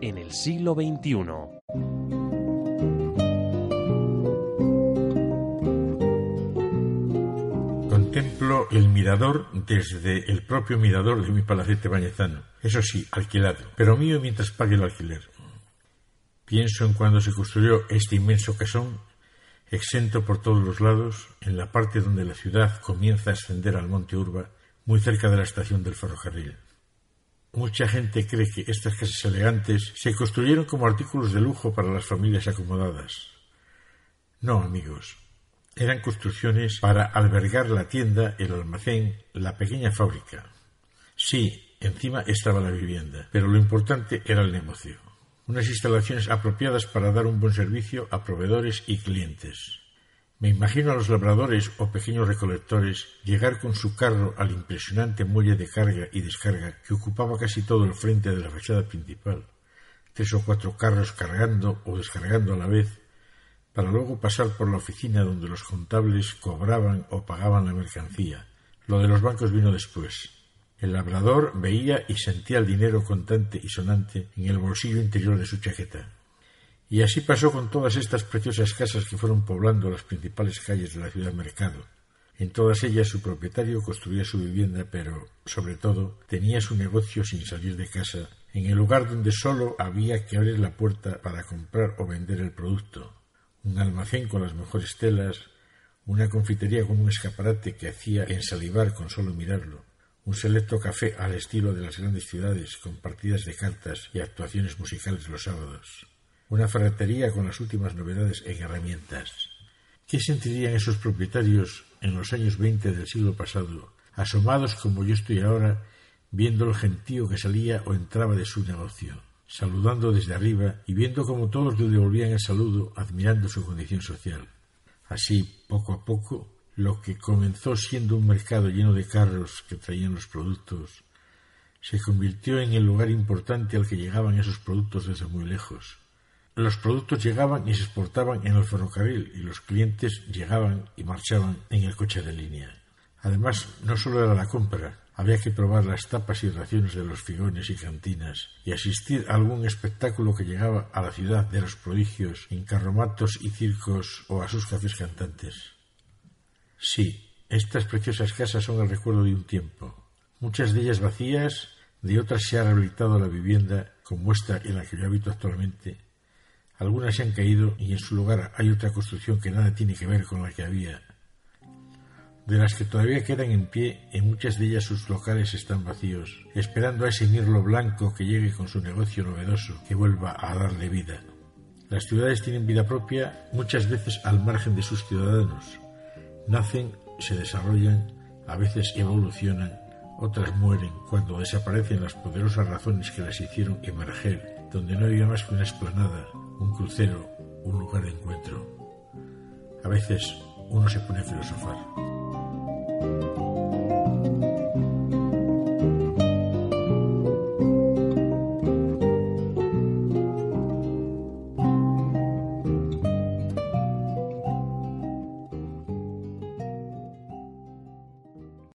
en el siglo XXI. Contemplo el mirador desde el propio mirador de mi palacete bañezano. Eso sí, alquilado, pero mío mientras pague el alquiler. Pienso en cuando se construyó este inmenso casón, exento por todos los lados, en la parte donde la ciudad comienza a ascender al monte Urba, muy cerca de la estación del ferrocarril. Mucha gente cree que estas casas elegantes se construyeron como artículos de lujo para las familias acomodadas. No, amigos, eran construcciones para albergar la tienda, el almacén, la pequeña fábrica. Sí, encima estaba la vivienda, pero lo importante era el negocio. Unas instalaciones apropiadas para dar un buen servicio a proveedores y clientes. Me imagino a los labradores o pequeños recolectores llegar con su carro al impresionante muelle de carga y descarga que ocupaba casi todo el frente de la fachada principal. Tres o cuatro carros cargando o descargando a la vez para luego pasar por la oficina donde los contables cobraban o pagaban la mercancía. Lo de los bancos vino después. El labrador veía y sentía el dinero contante y sonante en el bolsillo interior de su chaqueta. Y así pasó con todas estas preciosas casas que fueron poblando las principales calles de la ciudad mercado. En todas ellas su propietario construía su vivienda, pero, sobre todo, tenía su negocio sin salir de casa, en el lugar donde sólo había que abrir la puerta para comprar o vender el producto, un almacén con las mejores telas, una confitería con un escaparate que hacía ensalivar con solo mirarlo, un selecto café al estilo de las grandes ciudades con partidas de cartas y actuaciones musicales los sábados, una ferretería con las últimas novedades en herramientas. ¿Qué sentirían esos propietarios en los años veinte del siglo pasado, asomados como yo estoy ahora, viendo el gentío que salía o entraba de su negocio? saludando desde arriba y viendo cómo todos le devolvían el saludo, admirando su condición social. Así, poco a poco, lo que comenzó siendo un mercado lleno de carros que traían los productos, se convirtió en el lugar importante al que llegaban esos productos desde muy lejos. Los productos llegaban y se exportaban en el ferrocarril y los clientes llegaban y marchaban en el coche de línea. Además, no solo era la compra, había que probar las tapas y raciones de los figones y cantinas y asistir a algún espectáculo que llegaba a la ciudad de los prodigios en carromatos y circos o a sus cafés cantantes. Sí, estas preciosas casas son el recuerdo de un tiempo. Muchas de ellas vacías, de otras se ha rehabilitado la vivienda como esta en la que yo habito actualmente. Algunas se han caído y en su lugar hay otra construcción que nada tiene que ver con la que había de las que todavía quedan en pie, en muchas de ellas sus locales están vacíos, esperando a ese mirlo blanco que llegue con su negocio novedoso, que vuelva a darle vida. Las ciudades tienen vida propia muchas veces al margen de sus ciudadanos. Nacen, se desarrollan, a veces evolucionan, otras mueren cuando desaparecen las poderosas razones que las hicieron emerger, donde no había más que una esplanada, un crucero, un lugar de encuentro. A veces uno se pone a filosofar.